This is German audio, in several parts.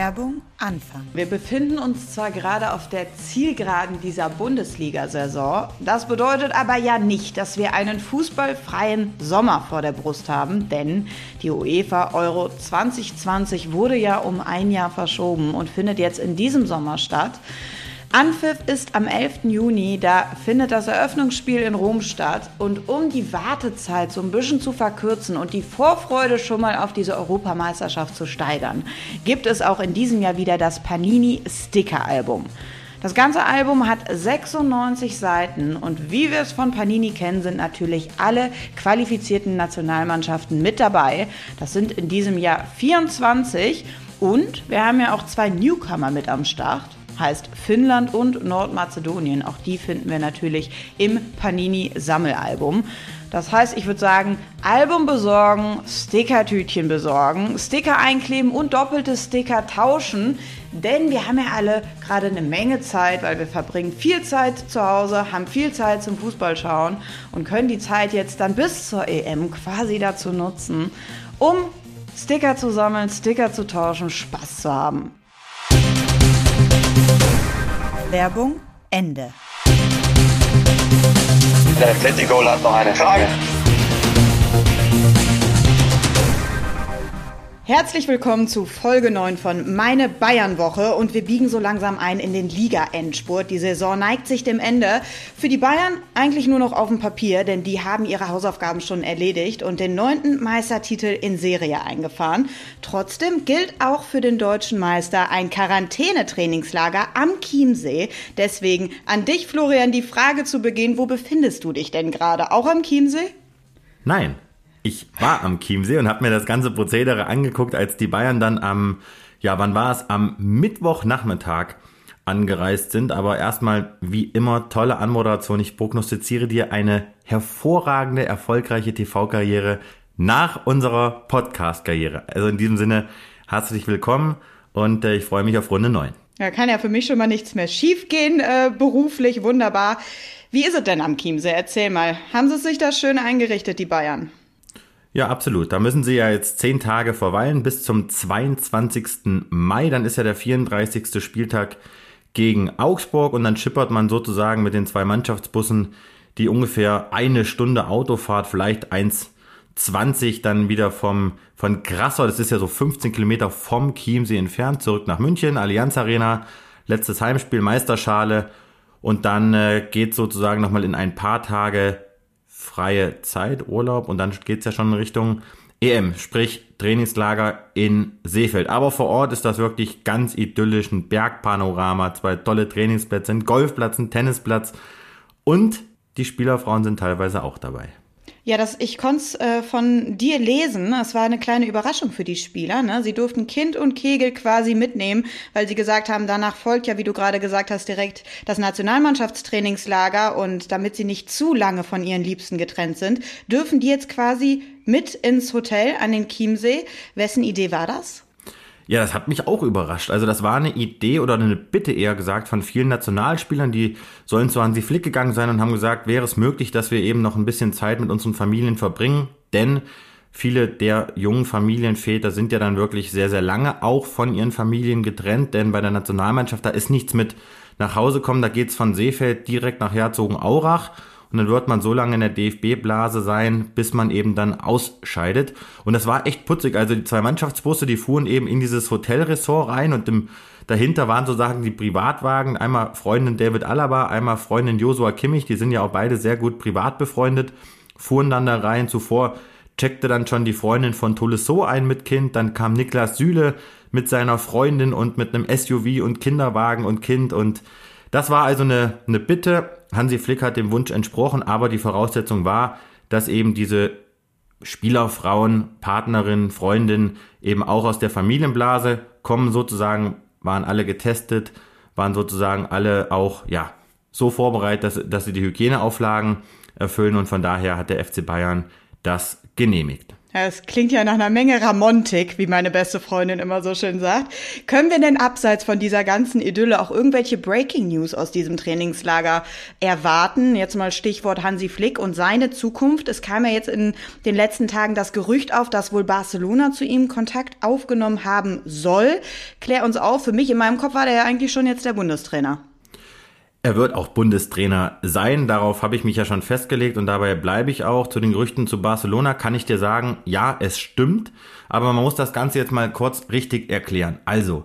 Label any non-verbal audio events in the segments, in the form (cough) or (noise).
Werbung Anfang. Wir befinden uns zwar gerade auf der Zielgeraden dieser Bundesliga-Saison, das bedeutet aber ja nicht, dass wir einen fußballfreien Sommer vor der Brust haben, denn die UEFA Euro 2020 wurde ja um ein Jahr verschoben und findet jetzt in diesem Sommer statt. Anpfiff ist am 11. Juni, da findet das Eröffnungsspiel in Rom statt. Und um die Wartezeit so ein bisschen zu verkürzen und die Vorfreude schon mal auf diese Europameisterschaft zu steigern, gibt es auch in diesem Jahr wieder das Panini Sticker Album. Das ganze Album hat 96 Seiten und wie wir es von Panini kennen, sind natürlich alle qualifizierten Nationalmannschaften mit dabei. Das sind in diesem Jahr 24 und wir haben ja auch zwei Newcomer mit am Start heißt Finnland und Nordmazedonien. Auch die finden wir natürlich im Panini-Sammelalbum. Das heißt, ich würde sagen, Album besorgen, Stickertütchen besorgen, Sticker einkleben und doppelte Sticker tauschen. Denn wir haben ja alle gerade eine Menge Zeit, weil wir verbringen viel Zeit zu Hause, haben viel Zeit zum Fußballschauen und können die Zeit jetzt dann bis zur EM quasi dazu nutzen, um Sticker zu sammeln, Sticker zu tauschen, Spaß zu haben. Werbung Ende. Der Atletico hat noch eine Frage. Herzlich willkommen zu Folge 9 von Meine Bayern-Woche und wir biegen so langsam ein in den Liga-Endspurt. Die Saison neigt sich dem Ende. Für die Bayern eigentlich nur noch auf dem Papier, denn die haben ihre Hausaufgaben schon erledigt und den neunten Meistertitel in Serie eingefahren. Trotzdem gilt auch für den deutschen Meister ein Quarantänetrainingslager am Chiemsee. Deswegen an dich, Florian, die Frage zu Beginn, wo befindest du dich denn gerade? Auch am Chiemsee? Nein, ich war am Chiemsee und habe mir das ganze Prozedere angeguckt, als die Bayern dann am, ja, wann war es? Am Mittwochnachmittag angereist sind. Aber erstmal, wie immer, tolle Anmoderation. Ich prognostiziere dir eine hervorragende, erfolgreiche TV-Karriere nach unserer Podcast-Karriere. Also in diesem Sinne, herzlich willkommen und äh, ich freue mich auf Runde 9. Ja, kann ja für mich schon mal nichts mehr schiefgehen, äh, beruflich, wunderbar. Wie ist es denn am Chiemsee? Erzähl mal. Haben sie sich da schön eingerichtet, die Bayern? Ja, absolut. Da müssen Sie ja jetzt zehn Tage verweilen bis zum 22. Mai. Dann ist ja der 34. Spieltag gegen Augsburg und dann schippert man sozusagen mit den zwei Mannschaftsbussen, die ungefähr eine Stunde Autofahrt, vielleicht 1,20 dann wieder vom, von Grassau, das ist ja so 15 Kilometer vom Chiemsee entfernt, zurück nach München, Allianz Arena, letztes Heimspiel, Meisterschale und dann äh, geht sozusagen nochmal in ein paar Tage freie Zeit, Urlaub und dann geht es ja schon in Richtung EM, sprich Trainingslager in Seefeld. Aber vor Ort ist das wirklich ganz idyllisch, ein Bergpanorama, zwei tolle Trainingsplätze, ein Golfplatz, ein Tennisplatz und die Spielerfrauen sind teilweise auch dabei. Ja, das, ich konnte es äh, von dir lesen. Es war eine kleine Überraschung für die Spieler. Ne? Sie durften Kind und Kegel quasi mitnehmen, weil sie gesagt haben, danach folgt ja, wie du gerade gesagt hast, direkt das Nationalmannschaftstrainingslager. Und damit sie nicht zu lange von ihren Liebsten getrennt sind, dürfen die jetzt quasi mit ins Hotel an den Chiemsee. Wessen Idee war das? Ja, das hat mich auch überrascht. Also das war eine Idee oder eine Bitte eher gesagt von vielen Nationalspielern, die sollen zu Hansi Flick gegangen sein und haben gesagt, wäre es möglich, dass wir eben noch ein bisschen Zeit mit unseren Familien verbringen, denn viele der jungen Familienväter sind ja dann wirklich sehr, sehr lange auch von ihren Familien getrennt, denn bei der Nationalmannschaft, da ist nichts mit nach Hause kommen, da geht's von Seefeld direkt nach Herzogenaurach und dann wird man so lange in der DFB-Blase sein, bis man eben dann ausscheidet. Und das war echt putzig. Also die zwei Mannschaftsbusse, die fuhren eben in dieses Hotelressort rein und im, dahinter waren sozusagen die Privatwagen. Einmal Freundin David Alaba, einmal Freundin Josua Kimmich, die sind ja auch beide sehr gut privat befreundet, fuhren dann da rein. Zuvor checkte dann schon die Freundin von Tolisso ein mit Kind, dann kam Niklas Süle mit seiner Freundin und mit einem SUV und Kinderwagen und Kind und das war also eine, eine Bitte. Hansi Flick hat dem Wunsch entsprochen, aber die Voraussetzung war, dass eben diese Spielerfrauen, Partnerinnen, Freundinnen eben auch aus der Familienblase kommen sozusagen, waren alle getestet, waren sozusagen alle auch, ja, so vorbereitet, dass, dass sie die Hygieneauflagen erfüllen und von daher hat der FC Bayern das genehmigt. Ja, es klingt ja nach einer Menge Ramontik, wie meine beste Freundin immer so schön sagt. Können wir denn abseits von dieser ganzen Idylle auch irgendwelche Breaking News aus diesem Trainingslager erwarten? Jetzt mal Stichwort Hansi Flick und seine Zukunft. Es kam ja jetzt in den letzten Tagen das Gerücht auf, dass wohl Barcelona zu ihm Kontakt aufgenommen haben soll. Klär uns auf. Für mich in meinem Kopf war der ja eigentlich schon jetzt der Bundestrainer. Er wird auch Bundestrainer sein, darauf habe ich mich ja schon festgelegt und dabei bleibe ich auch. Zu den Gerüchten zu Barcelona kann ich dir sagen, ja, es stimmt, aber man muss das Ganze jetzt mal kurz richtig erklären. Also,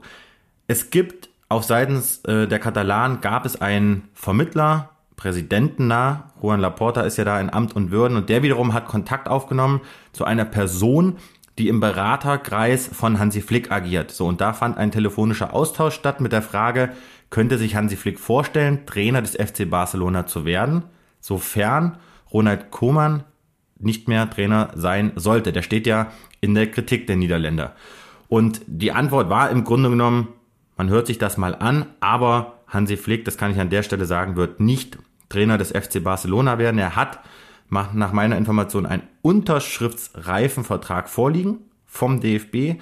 es gibt auf seitens äh, der Katalanen gab es einen Vermittler, Präsidenten nah, Juan Laporta ist ja da in Amt und Würden und der wiederum hat Kontakt aufgenommen zu einer Person, die im Beraterkreis von Hansi Flick agiert. So, und da fand ein telefonischer Austausch statt mit der Frage, könnte sich Hansi Flick vorstellen, Trainer des FC Barcelona zu werden, sofern Ronald Koeman nicht mehr Trainer sein sollte. Der steht ja in der Kritik der Niederländer. Und die Antwort war im Grunde genommen, man hört sich das mal an, aber Hansi Flick, das kann ich an der Stelle sagen, wird nicht Trainer des FC Barcelona werden. Er hat nach meiner Information einen unterschriftsreifen Vertrag vorliegen vom DFB.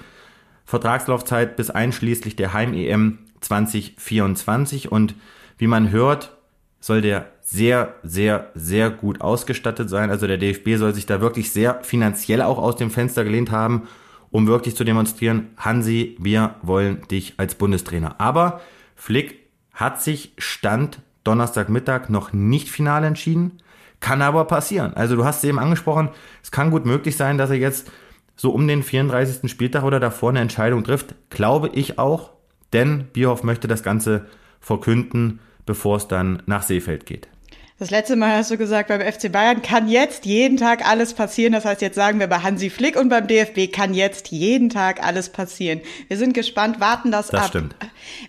Vertragslaufzeit bis einschließlich der Heim-EM 2024 und wie man hört, soll der sehr, sehr, sehr gut ausgestattet sein. Also der DFB soll sich da wirklich sehr finanziell auch aus dem Fenster gelehnt haben, um wirklich zu demonstrieren, Hansi, wir wollen dich als Bundestrainer. Aber Flick hat sich Stand Donnerstagmittag noch nicht final entschieden, kann aber passieren. Also du hast es eben angesprochen, es kann gut möglich sein, dass er jetzt so um den 34. Spieltag oder davor eine Entscheidung trifft. Glaube ich auch, denn Bierhoff möchte das Ganze verkünden, bevor es dann nach Seefeld geht. Das letzte Mal hast du gesagt, beim FC Bayern kann jetzt jeden Tag alles passieren. Das heißt, jetzt sagen wir bei Hansi Flick und beim DFB kann jetzt jeden Tag alles passieren. Wir sind gespannt, warten das, das ab. Stimmt.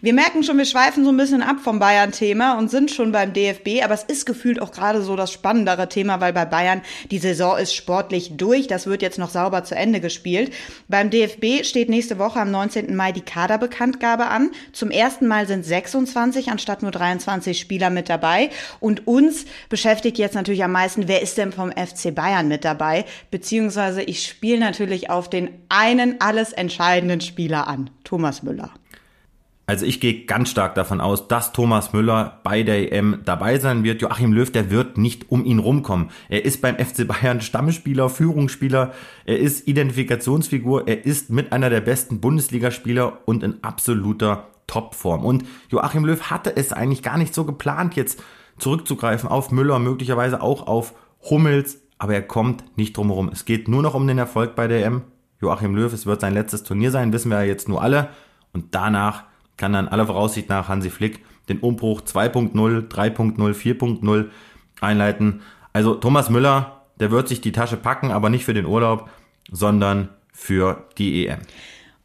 Wir merken schon, wir schweifen so ein bisschen ab vom Bayern-Thema und sind schon beim DFB, aber es ist gefühlt auch gerade so das spannendere Thema, weil bei Bayern die Saison ist sportlich durch. Das wird jetzt noch sauber zu Ende gespielt. Beim DFB steht nächste Woche am 19. Mai die Kaderbekanntgabe an. Zum ersten Mal sind 26 anstatt nur 23 Spieler mit dabei und uns uns beschäftigt jetzt natürlich am meisten, wer ist denn vom FC Bayern mit dabei? Beziehungsweise ich spiele natürlich auf den einen alles entscheidenden Spieler an, Thomas Müller. Also ich gehe ganz stark davon aus, dass Thomas Müller bei der EM dabei sein wird. Joachim Löw, der wird nicht um ihn rumkommen. Er ist beim FC Bayern Stammspieler, Führungsspieler, er ist Identifikationsfigur, er ist mit einer der besten Bundesligaspieler und in absoluter Topform. Und Joachim Löw hatte es eigentlich gar nicht so geplant, jetzt zurückzugreifen auf Müller, möglicherweise auch auf Hummels, aber er kommt nicht drumherum. Es geht nur noch um den Erfolg bei der M. Joachim Löw, es wird sein letztes Turnier sein, wissen wir ja jetzt nur alle. Und danach kann dann aller Voraussicht nach Hansi Flick den Umbruch 2.0, 3.0, 4.0 einleiten. Also Thomas Müller, der wird sich die Tasche packen, aber nicht für den Urlaub, sondern für die EM.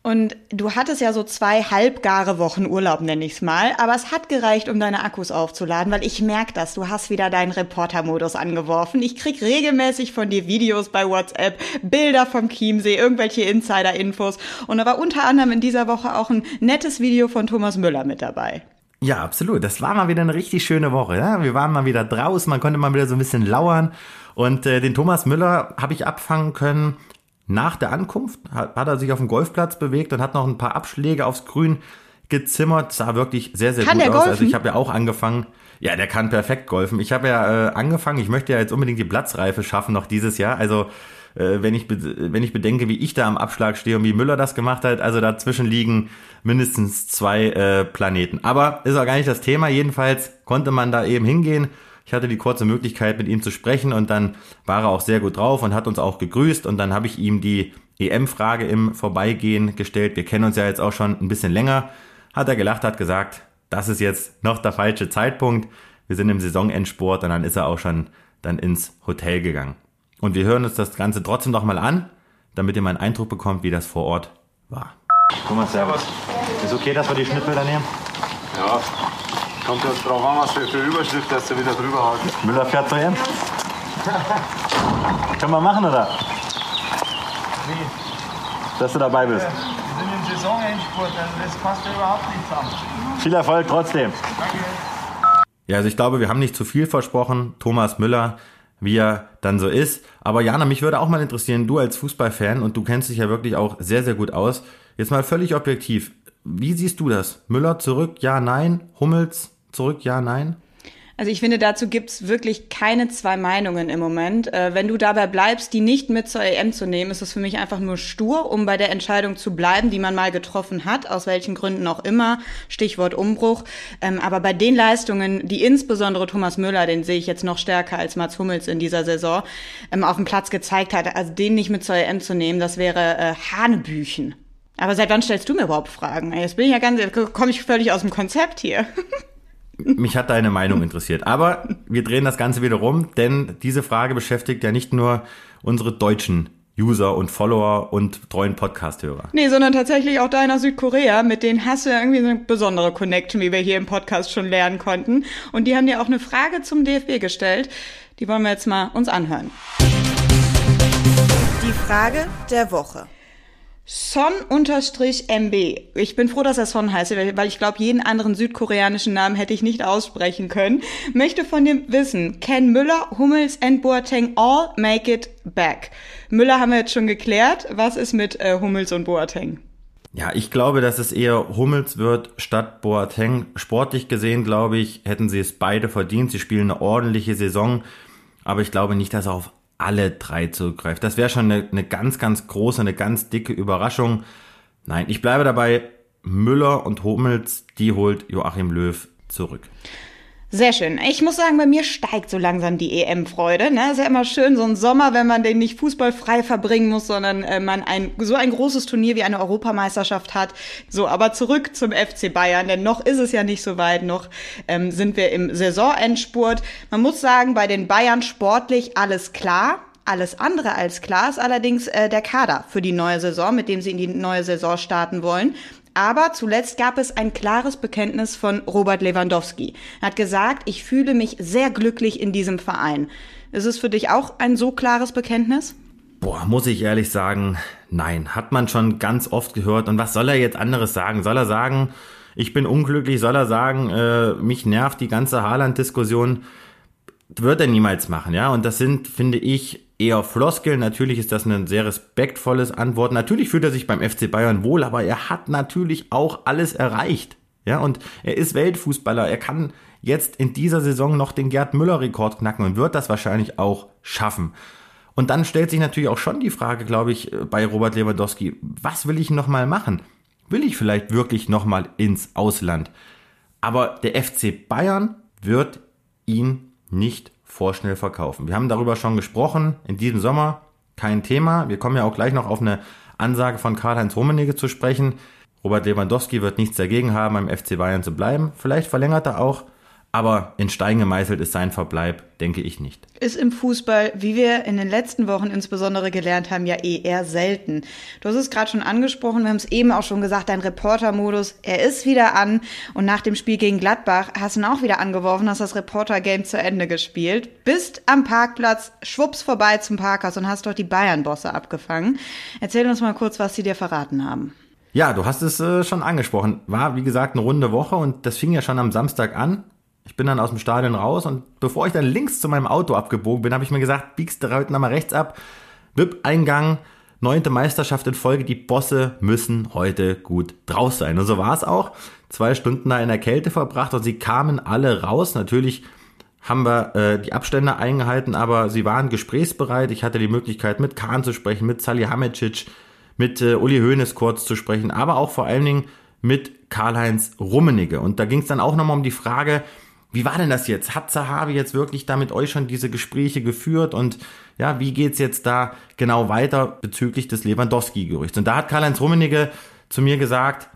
Und du hattest ja so zwei halbgare Wochen Urlaub, nenne ich es mal, aber es hat gereicht, um deine Akkus aufzuladen, weil ich merke das, du hast wieder deinen Reporter-Modus angeworfen. Ich krieg regelmäßig von dir Videos bei WhatsApp, Bilder vom Chiemsee, irgendwelche Insider-Infos und da war unter anderem in dieser Woche auch ein nettes Video von Thomas Müller mit dabei. Ja, absolut. Das war mal wieder eine richtig schöne Woche. Ja? Wir waren mal wieder draußen, man konnte mal wieder so ein bisschen lauern. Und äh, den Thomas Müller habe ich abfangen können nach der Ankunft hat, hat er sich auf dem Golfplatz bewegt und hat noch ein paar Abschläge aufs Grün gezimmert. Sah wirklich sehr, sehr kann gut aus. Golfen? Also ich habe ja auch angefangen. Ja, der kann perfekt golfen. Ich habe ja äh, angefangen, ich möchte ja jetzt unbedingt die Platzreife schaffen noch dieses Jahr. Also äh, wenn, ich wenn ich bedenke, wie ich da am Abschlag stehe und wie Müller das gemacht hat, also dazwischen liegen mindestens zwei äh, Planeten. Aber ist auch gar nicht das Thema. Jedenfalls konnte man da eben hingehen ich hatte die kurze Möglichkeit, mit ihm zu sprechen und dann war er auch sehr gut drauf und hat uns auch gegrüßt und dann habe ich ihm die EM-Frage im Vorbeigehen gestellt. Wir kennen uns ja jetzt auch schon ein bisschen länger. Hat er gelacht, hat gesagt, das ist jetzt noch der falsche Zeitpunkt. Wir sind im Saisonendsport und dann ist er auch schon dann ins Hotel gegangen. Und wir hören uns das Ganze trotzdem noch mal an, damit ihr mal einen Eindruck bekommt, wie das vor Ort war. Thomas, servus. Ist okay, dass wir die Schnittbilder nehmen? Ja, Kommt jetzt drauf an, was für, für Überschrift dass du wieder drüber haut. Müller fährt zur EM. Können wir machen, oder? Wie? Dass du dabei bist. Wir sind im Saisonendspurt, also das passt ja überhaupt nicht zusammen. Viel Erfolg trotzdem. Danke. Ja, also ich glaube, wir haben nicht zu viel versprochen. Thomas Müller wie er dann so ist. Aber Jana, mich würde auch mal interessieren, du als Fußballfan und du kennst dich ja wirklich auch sehr, sehr gut aus. Jetzt mal völlig objektiv. Wie siehst du das? Müller zurück, ja, nein? Hummels zurück, ja, nein? Also ich finde, dazu gibt's wirklich keine zwei Meinungen im Moment. Äh, wenn du dabei bleibst, die nicht mit zur EM zu nehmen, ist das für mich einfach nur stur, um bei der Entscheidung zu bleiben, die man mal getroffen hat, aus welchen Gründen auch immer. Stichwort Umbruch. Ähm, aber bei den Leistungen, die insbesondere Thomas Müller, den sehe ich jetzt noch stärker als Mats Hummels in dieser Saison, ähm, auf dem Platz gezeigt hat, also den nicht mit zur EM zu nehmen, das wäre äh, Hanebüchen. Aber seit wann stellst du mir überhaupt Fragen? Jetzt bin ich ja ganz, komme ich völlig aus dem Konzept hier. (laughs) Mich hat deine Meinung interessiert. Aber wir drehen das Ganze wieder rum, denn diese Frage beschäftigt ja nicht nur unsere deutschen User und Follower und treuen Podcast-Hörer. Nee, sondern tatsächlich auch deiner Südkorea. Mit denen hast du ja irgendwie so eine besondere Connection, wie wir hier im Podcast schon lernen konnten. Und die haben dir auch eine Frage zum DFB gestellt. Die wollen wir jetzt mal uns anhören. Die Frage der Woche. Son-MB. Ich bin froh, dass er Son heißt, weil ich glaube, jeden anderen südkoreanischen Namen hätte ich nicht aussprechen können. Möchte von dem wissen, can Müller, Hummels and Boateng all make it back? Müller haben wir jetzt schon geklärt. Was ist mit äh, Hummels und Boateng? Ja, ich glaube, dass es eher Hummels wird statt Boateng. Sportlich gesehen, glaube ich, hätten sie es beide verdient. Sie spielen eine ordentliche Saison. Aber ich glaube nicht, dass er auf alle drei zurückgreift. Das wäre schon eine, eine ganz, ganz große, eine ganz dicke Überraschung. Nein, ich bleibe dabei. Müller und Hummels, die holt Joachim Löw zurück. Sehr schön. Ich muss sagen, bei mir steigt so langsam die EM-Freude. Ne? Ist ja immer schön, so ein Sommer, wenn man den nicht fußballfrei verbringen muss, sondern äh, man ein, so ein großes Turnier wie eine Europameisterschaft hat. So, aber zurück zum FC Bayern, denn noch ist es ja nicht so weit, noch ähm, sind wir im Saisonendspurt. Man muss sagen, bei den Bayern sportlich alles klar. Alles andere als klar ist allerdings äh, der Kader für die neue Saison, mit dem sie in die neue Saison starten wollen. Aber zuletzt gab es ein klares Bekenntnis von Robert Lewandowski. Er hat gesagt, ich fühle mich sehr glücklich in diesem Verein. Ist es für dich auch ein so klares Bekenntnis? Boah, muss ich ehrlich sagen, nein. Hat man schon ganz oft gehört. Und was soll er jetzt anderes sagen? Soll er sagen, ich bin unglücklich? Soll er sagen, äh, mich nervt die ganze Haaland-Diskussion? Wird er niemals machen, ja? Und das sind, finde ich, eher Floskeln. Natürlich ist das ein sehr respektvolles Antwort. Natürlich fühlt er sich beim FC Bayern wohl, aber er hat natürlich auch alles erreicht. Ja, und er ist Weltfußballer. Er kann jetzt in dieser Saison noch den Gerd Müller-Rekord knacken und wird das wahrscheinlich auch schaffen. Und dann stellt sich natürlich auch schon die Frage, glaube ich, bei Robert Lewandowski, was will ich nochmal machen? Will ich vielleicht wirklich nochmal ins Ausland? Aber der FC Bayern wird ihn nicht vorschnell verkaufen. Wir haben darüber schon gesprochen in diesem Sommer, kein Thema. Wir kommen ja auch gleich noch auf eine Ansage von Karl-Heinz Rummenigge zu sprechen. Robert Lewandowski wird nichts dagegen haben, beim FC Bayern zu bleiben. Vielleicht verlängert er auch. Aber in Stein gemeißelt ist sein Verbleib, denke ich nicht. Ist im Fußball, wie wir in den letzten Wochen insbesondere gelernt haben, ja eh eher selten. Du hast es gerade schon angesprochen, wir haben es eben auch schon gesagt, dein Reporter-Modus, er ist wieder an. Und nach dem Spiel gegen Gladbach hast du ihn auch wieder angeworfen, hast das Reporter-Game zu Ende gespielt, bist am Parkplatz, schwupps vorbei zum Parkhaus und hast doch die Bayern-Bosse abgefangen. Erzähl uns mal kurz, was sie dir verraten haben. Ja, du hast es äh, schon angesprochen. War, wie gesagt, eine runde Woche und das fing ja schon am Samstag an. Ich bin dann aus dem Stadion raus und bevor ich dann links zu meinem Auto abgebogen bin, habe ich mir gesagt, biegst du heute nochmal rechts ab. VIP-Eingang, neunte Meisterschaft in Folge, die Bosse müssen heute gut draus sein. Und so war es auch. Zwei Stunden da in der Kälte verbracht und sie kamen alle raus. Natürlich haben wir äh, die Abstände eingehalten, aber sie waren gesprächsbereit. Ich hatte die Möglichkeit, mit Kahn zu sprechen, mit Salihamidzic, mit äh, Uli Hoeneß kurz zu sprechen, aber auch vor allen Dingen mit Karl-Heinz Rummenigge. Und da ging es dann auch nochmal um die Frage, wie war denn das jetzt? Hat Zahavi jetzt wirklich da mit euch schon diese Gespräche geführt? Und ja, wie geht's jetzt da genau weiter bezüglich des Lewandowski-Gerüchts? Und da hat Karl-Heinz Rummenigge zu mir gesagt,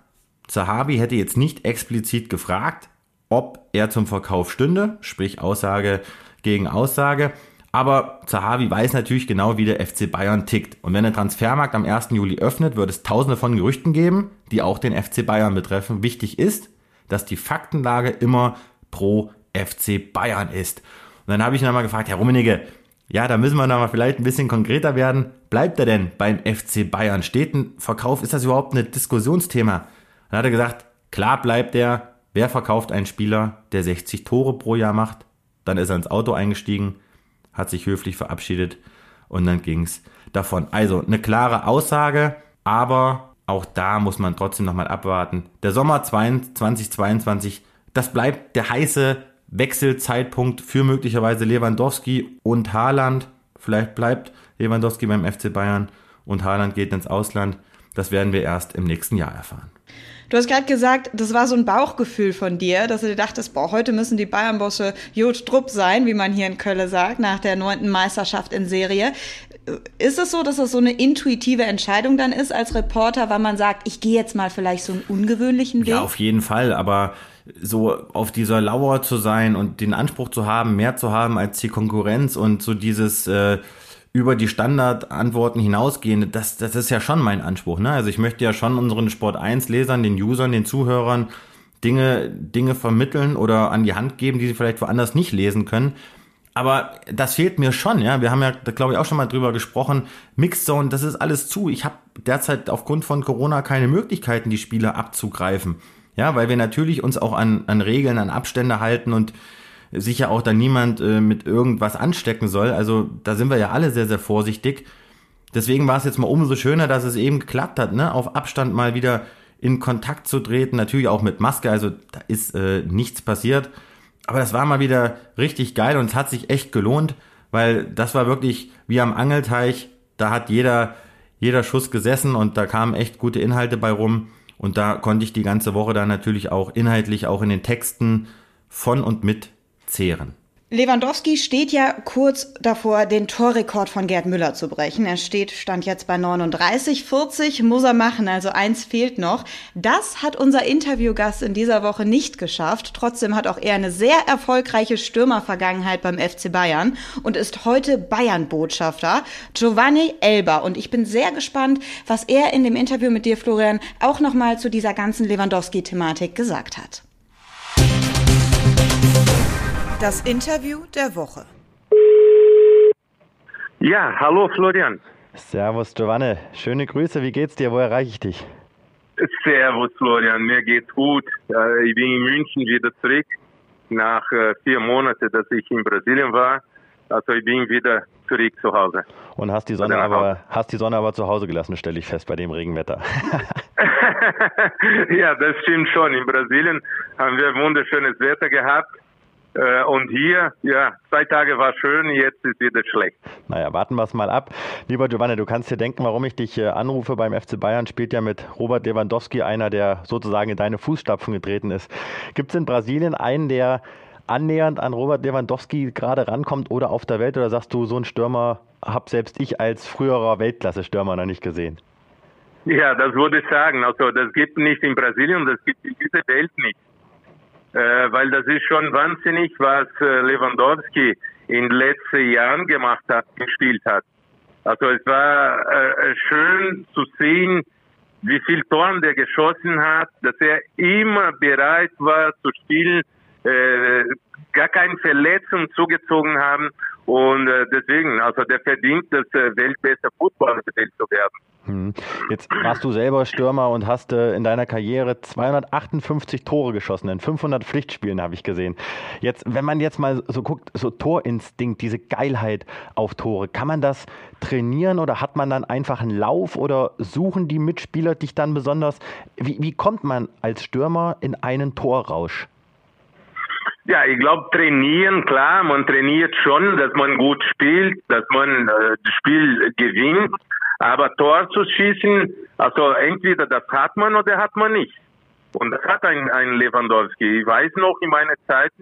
Zahavi hätte jetzt nicht explizit gefragt, ob er zum Verkauf stünde, sprich Aussage gegen Aussage. Aber Zahavi weiß natürlich genau, wie der FC Bayern tickt. Und wenn der Transfermarkt am 1. Juli öffnet, wird es tausende von Gerüchten geben, die auch den FC Bayern betreffen. Wichtig ist, dass die Faktenlage immer pro FC Bayern ist. Und dann habe ich ihn einmal gefragt, Herr Rummenigge, ja, da müssen wir noch mal vielleicht ein bisschen konkreter werden. Bleibt er denn beim FC Bayern? Steht ein Verkauf? Ist das überhaupt ein Diskussionsthema? Dann hat er gesagt, klar bleibt er. Wer verkauft einen Spieler, der 60 Tore pro Jahr macht? Dann ist er ins Auto eingestiegen, hat sich höflich verabschiedet und dann ging's davon. Also eine klare Aussage, aber auch da muss man trotzdem nochmal abwarten. Der Sommer 2022, das bleibt der heiße Wechselzeitpunkt für möglicherweise Lewandowski und Haaland. Vielleicht bleibt Lewandowski beim FC Bayern und Haaland geht ins Ausland. Das werden wir erst im nächsten Jahr erfahren. Du hast gerade gesagt, das war so ein Bauchgefühl von dir, dass du dir dachtest, boah, heute müssen die Bayern-Bosse Jod Trupp sein, wie man hier in Köln sagt, nach der neunten Meisterschaft in Serie. Ist es so, dass das so eine intuitive Entscheidung dann ist als Reporter, weil man sagt, ich gehe jetzt mal vielleicht so einen ungewöhnlichen Weg? Ja, auf jeden Fall, aber so auf dieser Lauer zu sein und den Anspruch zu haben, mehr zu haben als die Konkurrenz und so dieses äh, über die Standardantworten hinausgehende, das, das ist ja schon mein Anspruch. Ne? Also ich möchte ja schon unseren Sport 1-Lesern, den Usern, den Zuhörern Dinge, Dinge vermitteln oder an die Hand geben, die sie vielleicht woanders nicht lesen können. Aber das fehlt mir schon, ja. Wir haben ja, glaube ich, auch schon mal drüber gesprochen. Mixzone, das ist alles zu. Ich habe derzeit aufgrund von Corona keine Möglichkeiten, die Spiele abzugreifen. Ja, weil wir natürlich uns auch an, an Regeln, an Abstände halten und sicher auch da niemand äh, mit irgendwas anstecken soll. Also da sind wir ja alle sehr, sehr vorsichtig. Deswegen war es jetzt mal umso schöner, dass es eben geklappt hat, ne? auf Abstand mal wieder in Kontakt zu treten. Natürlich auch mit Maske, also da ist äh, nichts passiert. Aber das war mal wieder richtig geil und es hat sich echt gelohnt, weil das war wirklich wie am Angelteich. Da hat jeder, jeder Schuss gesessen und da kamen echt gute Inhalte bei rum. Und da konnte ich die ganze Woche dann natürlich auch inhaltlich, auch in den Texten von und mit zehren. Lewandowski steht ja kurz davor, den Torrekord von Gerd Müller zu brechen. Er steht, stand jetzt bei 39, 40 muss er machen, also eins fehlt noch. Das hat unser Interviewgast in dieser Woche nicht geschafft. Trotzdem hat auch er eine sehr erfolgreiche Stürmervergangenheit beim FC Bayern und ist heute Bayern-Botschafter, Giovanni Elber. Und ich bin sehr gespannt, was er in dem Interview mit dir, Florian, auch nochmal zu dieser ganzen Lewandowski-Thematik gesagt hat. Das Interview der Woche. Ja, hallo Florian. Servus Giovanni, schöne Grüße, wie geht's dir, wo erreiche ich dich? Servus Florian, mir geht's gut. Äh, ich bin in München wieder zurück nach äh, vier Monaten, dass ich in Brasilien war. Also ich bin wieder zurück zu Hause. Und hast die Sonne aber hast die Sonne aber zu Hause gelassen, stelle ich fest bei dem Regenwetter. (laughs) ja, das stimmt schon. In Brasilien haben wir wunderschönes Wetter gehabt. Äh, und hier, ja, zwei Tage war schön, jetzt ist wieder schlecht. Naja, warten wir es mal ab. Lieber Giovanni, du kannst dir denken, warum ich dich äh, anrufe. Beim FC Bayern spielt ja mit Robert Lewandowski einer, der sozusagen in deine Fußstapfen getreten ist. Gibt es in Brasilien einen, der annähernd an Robert Lewandowski gerade rankommt oder auf der Welt? Oder sagst du, so einen Stürmer habe selbst ich als früherer Weltklasse-Stürmer noch nicht gesehen? Ja, das würde ich sagen. Also das gibt nicht in Brasilien, das gibt in dieser Welt nicht äh, weil das ist schon wahnsinnig, was äh, Lewandowski in den letzten Jahren gemacht hat, gespielt hat. Also es war äh, schön zu sehen, wie viel Toren der geschossen hat, dass er immer bereit war zu spielen, äh, gar keine Verletzung zugezogen haben und äh, deswegen, also der verdient das äh, weltbeste Fußballer zu werden. Hm. Jetzt warst du selber Stürmer und hast äh, in deiner Karriere 258 Tore geschossen, in 500 Pflichtspielen habe ich gesehen. Jetzt, wenn man jetzt mal so guckt, so Torinstinkt, diese Geilheit auf Tore, kann man das trainieren oder hat man dann einfach einen Lauf oder suchen die Mitspieler dich dann besonders? Wie, wie kommt man als Stürmer in einen Torrausch? Ja, ich glaube, trainieren, klar, man trainiert schon, dass man gut spielt, dass man äh, das Spiel gewinnt. Aber Tor zu schießen, also entweder das hat man oder hat man nicht. Und das hat ein, ein Lewandowski. Ich weiß noch, in meiner Zeit,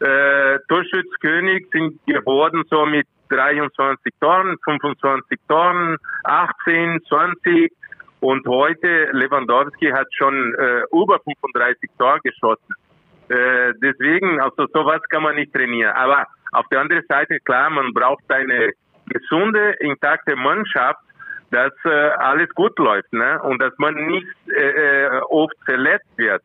äh, Torschützkönig sind geworden so mit 23 Toren, 25 Toren, 18, 20. Und heute Lewandowski hat schon äh, über 35 Tore geschossen. Äh, deswegen, also sowas kann man nicht trainieren. Aber auf der anderen Seite, klar, man braucht eine gesunde, intakte Mannschaft, dass äh, alles gut läuft ne? und dass man nicht äh, äh, oft verletzt wird.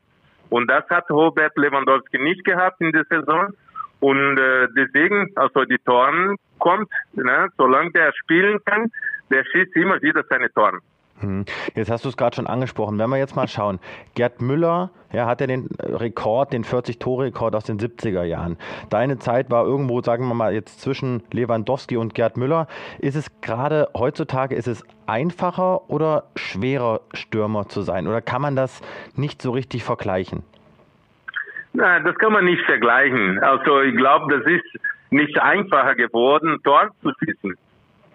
Und das hat Robert Lewandowski nicht gehabt in der Saison. Und äh, deswegen, also die Toren kommt, ne? solange der spielen kann, der schießt immer wieder seine Toren. Hm. Jetzt hast du es gerade schon angesprochen. Wenn wir jetzt mal schauen, Gerd Müller, ja, hat ja den Rekord, den 40-Tore-Rekord aus den 70er Jahren. Deine Zeit war irgendwo, sagen wir mal, jetzt zwischen Lewandowski und Gerd Müller. Ist es gerade heutzutage, ist es einfacher oder schwerer, Stürmer zu sein? Oder kann man das nicht so richtig vergleichen? Na, das kann man nicht vergleichen. Also ich glaube, das ist nicht einfacher geworden, Tor zu schießen.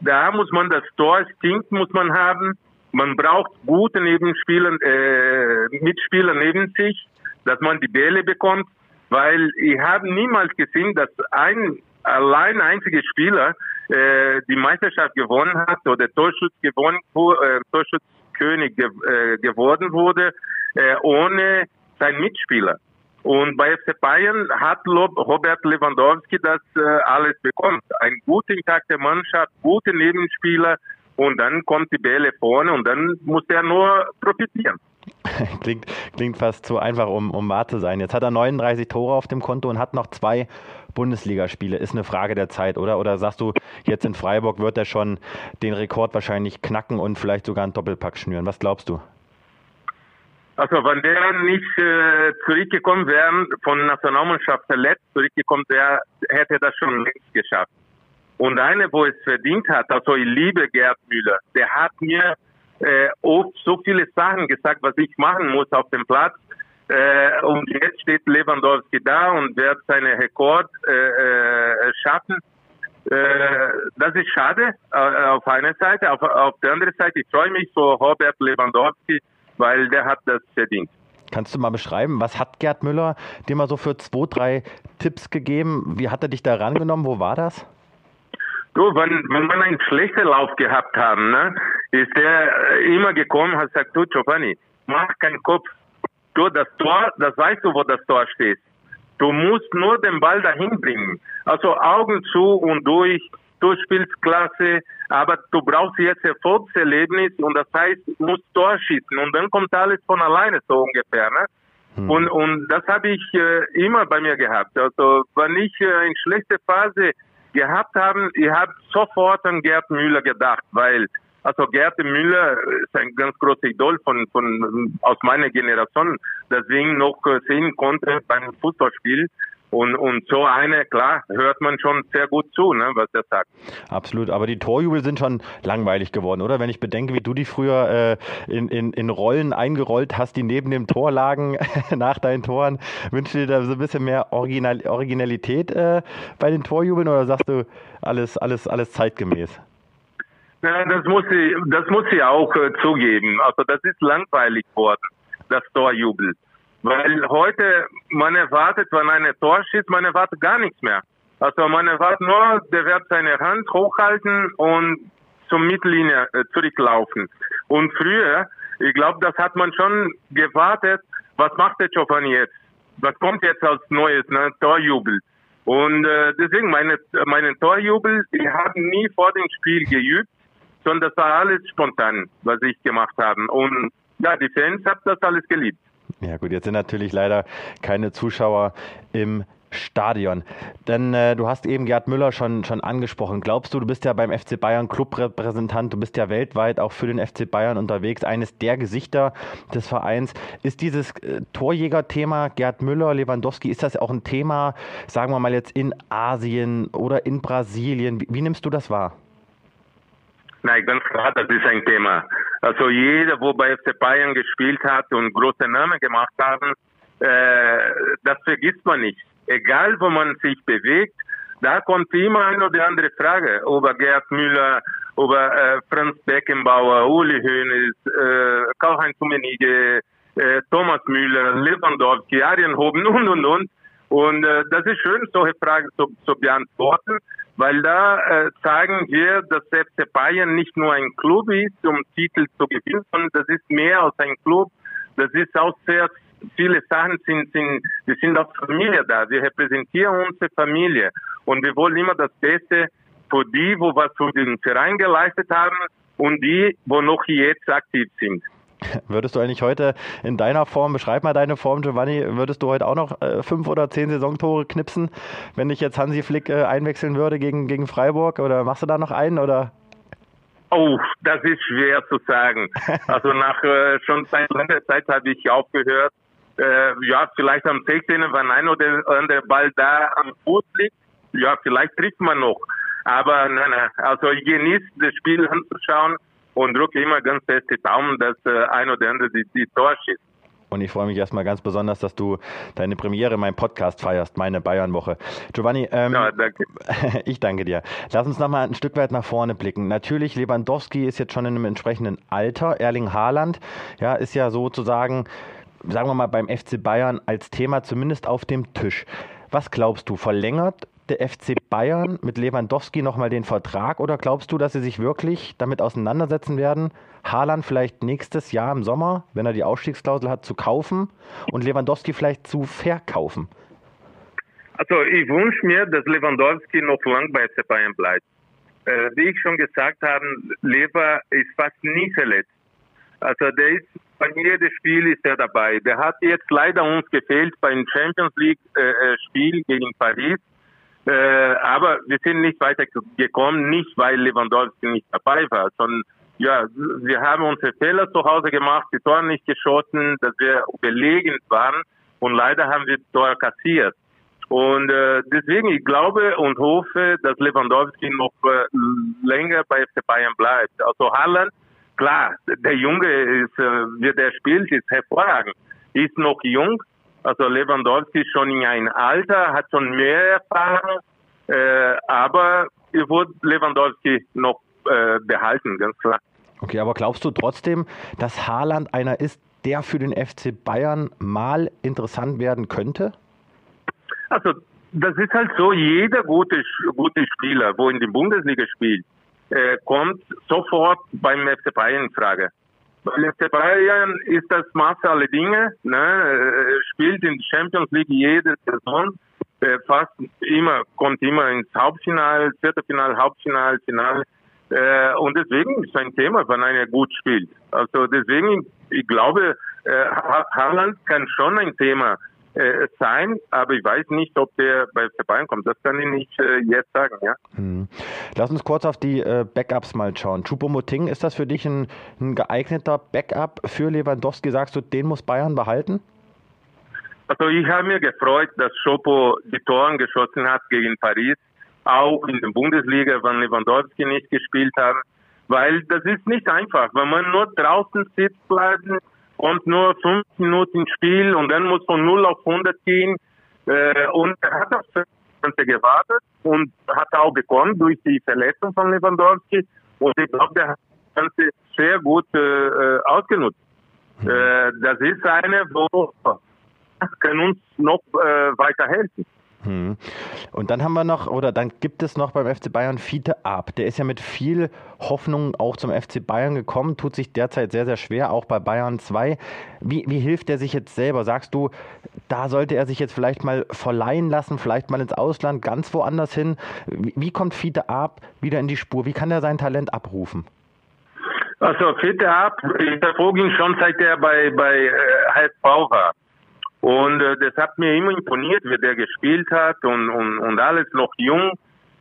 Da muss man das Torinstinkt muss man haben man braucht gute Nebenspieler, äh, Mitspieler neben sich, dass man die Bälle bekommt, weil ich habe niemals gesehen, dass ein allein einziger Spieler äh, die Meisterschaft gewonnen hat oder Torschutz gewonnen, äh, Torschutzkönig ge äh, geworden wurde, äh, ohne seinen Mitspieler. Und bei FC Bayern hat Robert Lewandowski das äh, alles bekommen. Eine gut intakte Mannschaft, gute Nebenspieler, und dann kommt die Bälle vorne und dann muss er nur profitieren. (laughs) klingt, klingt fast zu einfach, um, um wahr zu sein. Jetzt hat er 39 Tore auf dem Konto und hat noch zwei Bundesligaspiele. Ist eine Frage der Zeit, oder? Oder sagst du, jetzt in Freiburg wird er schon den Rekord wahrscheinlich knacken und vielleicht sogar einen Doppelpack schnüren? Was glaubst du? Also wenn der nicht äh, zurückgekommen wäre, von Nationalmannschaft verletzt zurückgekommen wäre, hätte er das schon längst geschafft. Und eine, wo es verdient hat, also ich liebe Gerd Müller, der hat mir äh, oft so viele Sachen gesagt, was ich machen muss auf dem Platz. Äh, und jetzt steht Lewandowski da und wird seine Rekord äh, äh, schaffen. Äh, das ist schade äh, auf einer Seite. Auf, auf der anderen Seite, ich freue mich für Robert Lewandowski, weil der hat das verdient. Kannst du mal beschreiben, was hat Gerd Müller dir mal so für zwei, drei Tipps gegeben? Wie hat er dich da rangenommen? Wo war das? Du, wenn, wenn man einen schlechten Lauf gehabt haben, ne, ist er äh, immer gekommen, hat gesagt, du Giovanni, mach keinen Kopf. Du, das Tor, das weißt du, wo das Tor steht. Du musst nur den Ball dahin bringen. Also Augen zu und durch. Du spielst klasse, aber du brauchst jetzt Erfolgserlebnis und das heißt, du musst Tor schießen und dann kommt alles von alleine so ungefähr, ne? Hm. Und, und das habe ich äh, immer bei mir gehabt. Also wenn ich äh, in schlechte Phase gehabt haben, ich habe sofort an Gerd Müller gedacht, weil also Gerd Müller ist ein ganz großer Idol von, von aus meiner Generation, deswegen noch sehen konnte beim Fußballspiel. Und, und so eine, klar, hört man schon sehr gut zu, ne, was er sagt. Absolut, aber die Torjubel sind schon langweilig geworden, oder? Wenn ich bedenke, wie du die früher äh, in, in, in Rollen eingerollt hast, die neben dem Tor lagen (laughs) nach deinen Toren, wünschst du dir da so ein bisschen mehr Original, Originalität äh, bei den Torjubeln oder sagst du alles, alles, alles zeitgemäß? Ja, das muss ich, das muss ich auch äh, zugeben. Also das ist langweilig worden, das Torjubel. Weil heute, man erwartet, wenn einer Tor schießt, man erwartet gar nichts mehr. Also man erwartet nur, der wird seine Hand hochhalten und zum Mittellinie äh, zurücklaufen. Und früher, ich glaube, das hat man schon gewartet, was macht der Giovanni jetzt? Was kommt jetzt als Neues, ne? Torjubel. Und äh, deswegen meine, meine Torjubel, ich habe nie vor dem Spiel geübt, sondern das war alles spontan, was ich gemacht habe. Und ja, die Fans haben das alles geliebt. Ja gut, jetzt sind natürlich leider keine Zuschauer im Stadion. Denn äh, du hast eben Gerd Müller schon, schon angesprochen. Glaubst du, du bist ja beim FC Bayern Clubrepräsentant, du bist ja weltweit auch für den FC Bayern unterwegs, eines der Gesichter des Vereins. Ist dieses äh, Torjäger-Thema Gerd Müller, Lewandowski, ist das auch ein Thema, sagen wir mal jetzt in Asien oder in Brasilien? Wie, wie nimmst du das wahr? Nein, ganz klar, das ist ein Thema. Also jeder, wo bei FC Bayern gespielt hat und große Namen gemacht haben, äh, das vergisst man nicht. Egal, wo man sich bewegt, da kommt immer eine oder andere Frage über Gerd Müller, über äh, Franz Beckenbauer, Uli Hoeneß, äh, Karl-Heinz Rummenigge, äh, Thomas Müller, Lewandowski, Arjen Hoben (laughs) und, und, und. Und äh, das ist schön, solche Fragen zu, zu beantworten weil da äh, zeigen wir, dass FC Bayern nicht nur ein Club ist, um Titel zu gewinnen, sondern das ist mehr als ein Club. Das ist auch sehr viele Sachen sind, sind, wir sind als Familie da. Wir repräsentieren unsere Familie und wir wollen immer das Beste für die, wo was für den Verein geleistet haben und die, wo noch jetzt aktiv sind. Würdest du eigentlich heute in deiner Form, beschreib mal deine Form, Giovanni, würdest du heute auch noch äh, fünf oder zehn Saisontore knipsen, wenn dich jetzt Hansi Flick äh, einwechseln würde gegen, gegen Freiburg? Oder machst du da noch einen? Oder? Oh, das ist schwer zu sagen. (laughs) Also nach äh, schon seit langer Zeit habe ich aufgehört. Äh, ja, vielleicht am 16. wenn ein oder andere Ball da am Fuß liegt. Ja, vielleicht trifft man noch. Aber nein, nein, also ich genieße das Spiel anzuschauen und drücke immer ganz fest die Daumen, dass äh, ein oder andere die, die Tor schießt. Und ich freue mich erstmal ganz besonders, dass du deine Premiere in meinem Podcast feierst, meine Bayernwoche. Giovanni, ähm, Ja, danke. (laughs) ich danke dir. Lass uns nochmal ein Stück weit nach vorne blicken. Natürlich, Lewandowski ist jetzt schon in einem entsprechenden Alter. Erling Haaland ja, ist ja sozusagen, sagen wir mal, beim FC Bayern als Thema zumindest auf dem Tisch. Was glaubst du, verlängert der FC Bayern mit Lewandowski nochmal den Vertrag oder glaubst du, dass sie sich wirklich damit auseinandersetzen werden, Haaland vielleicht nächstes Jahr im Sommer, wenn er die Ausstiegsklausel hat, zu kaufen und Lewandowski vielleicht zu verkaufen? Also ich wünsche mir, dass Lewandowski noch lang bei FC Bayern bleibt. Äh, wie ich schon gesagt habe, Lever ist fast nie verletzt. Also der ist bei jedem Spiel ist er dabei. Der hat jetzt leider uns gefehlt beim Champions League äh, äh, Spiel gegen Paris. Äh, aber wir sind nicht weitergekommen, nicht weil Lewandowski nicht dabei war, sondern ja, wir haben unsere Fehler zu Hause gemacht, die Tore nicht geschossen, dass wir überlegend waren und leider haben wir Tore kassiert. Und äh, deswegen, ich glaube und hoffe, dass Lewandowski noch äh, länger bei FC Bayern bleibt. Also Haaland, klar, der Junge ist, äh, wie der spielt, ist hervorragend. Ist noch jung, also Lewandowski ist schon in ein Alter, hat schon mehr Erfahrung, äh, aber ich würde Lewandowski noch äh, behalten, ganz klar. Okay, aber glaubst du trotzdem, dass Haaland einer ist, der für den FC Bayern mal interessant werden könnte? Also das ist halt so, jeder gute, gute Spieler, wo in der Bundesliga spielt, äh, kommt sofort beim FC Bayern in Frage. Beim FC Bayern ist das Maß aller Dinge, ne, spielt in der Champions League jede Saison, fast immer, kommt immer ins Hauptfinale, Viertelfinale, Hauptfinale, Finale. Äh, und deswegen ist ein Thema, wenn einer gut spielt. Also deswegen, ich glaube, äh, Ha- Haaland kann schon ein Thema äh, sein, aber ich weiß nicht, ob der bei Bayern kommt. Das kann ich nicht äh, jetzt sagen, ja. Hm. Lass uns kurz auf die äh, Backups mal schauen. Choupo-Moting, ist das für dich ein, ein geeigneter Backup für Lewandowski? Sagst du, den muss Bayern behalten? Also ich habe mir gefreut, dass Schopo die Toren geschossen hat gegen Paris, auch in der Bundesliga, wenn Lewandowski nicht gespielt hat, weil das ist nicht einfach. Wenn man nur draußen sitzt bleiben, kommt nur fünf Minuten ins Spiel und dann muss von 0 auf 100 gehen. Äh, und er hat auf das Ganze gewartet und hat auch bekommen durch die Verletzung von Lewandowski. Und ich glaube, der hat das Ganze sehr gut äh, äh, ausgenutzt. Äh, das ist eine, wo kann uns noch äh, weiterhelfen. Hm. Und dann haben wir noch, oder dann gibt es noch beim FC Bayern Fiete Ab. Der ist ja mit viel Hoffnung auch zum FC Bayern gekommen, tut sich derzeit sehr, sehr schwer, auch bei Bayern 2. Wie, wie hilft er sich jetzt selber? Sagst du, da sollte er sich jetzt vielleicht mal verleihen lassen, vielleicht mal ins Ausland, ganz woanders hin? Wie, wie kommt Fiete Ab wieder in die Spur? Wie kann er sein Talent abrufen? Also Fiete Ab, ich verfolge ihn schon seit er bei, bei äh, HSV war. Und äh, das hat mir immer imponiert, wie der gespielt hat und, und, und alles noch jung.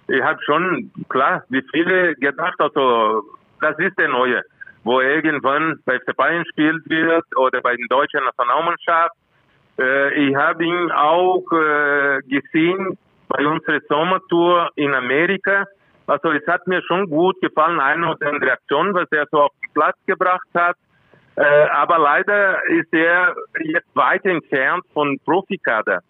Ich habe schon, klar, wie viele gedacht, also das ist der Neue, wo irgendwann bei FC Bayern spielt wird oder bei der deutschen Nationalmannschaft. Äh, ich habe ihn auch äh, gesehen bei unserer Sommertour in Amerika. Also es hat mir schon gut gefallen, eine oder andere Reaktion, was er so auf den Platz gebracht hat. Äh, aber leider ist er jetzt weit entfernt von Profikader.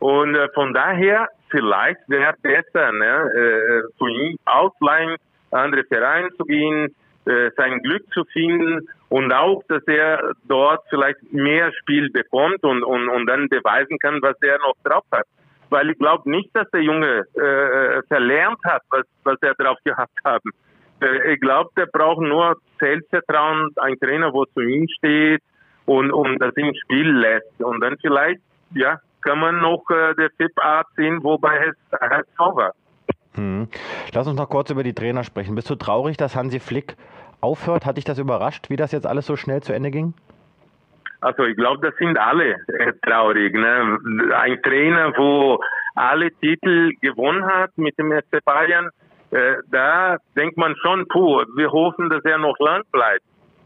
Und äh, von daher, vielleicht wäre es besser, ne, äh, zu ihm ausleihen, andere Vereine zu gehen, äh, sein Glück zu finden und auch, dass er dort vielleicht mehr Spiel bekommt und, und, und dann beweisen kann, was er noch drauf hat. Weil ich glaube nicht, dass der Junge äh, verlernt hat, was, was er drauf gehabt hat. Äh, ich glaube, der braucht nur Selbstvertrauen, ein Trainer, wo zu ihm steht und, und das im Spiel lässt. Und dann vielleicht, ja, kann man noch äh, der FIP-Art sehen, wobei es war. Hm. Lass uns noch kurz über die Trainer sprechen. Bist du traurig, dass Hansi Flick aufhört? Hat dich das überrascht, wie das jetzt alles so schnell zu Ende ging? Also ich glaube, das sind alle äh, traurig. Ne? Ein Trainer, wo alle Titel gewonnen hat mit dem FC Bayern, äh, da denkt man schon, puh, wir hoffen, dass er noch lang bleibt.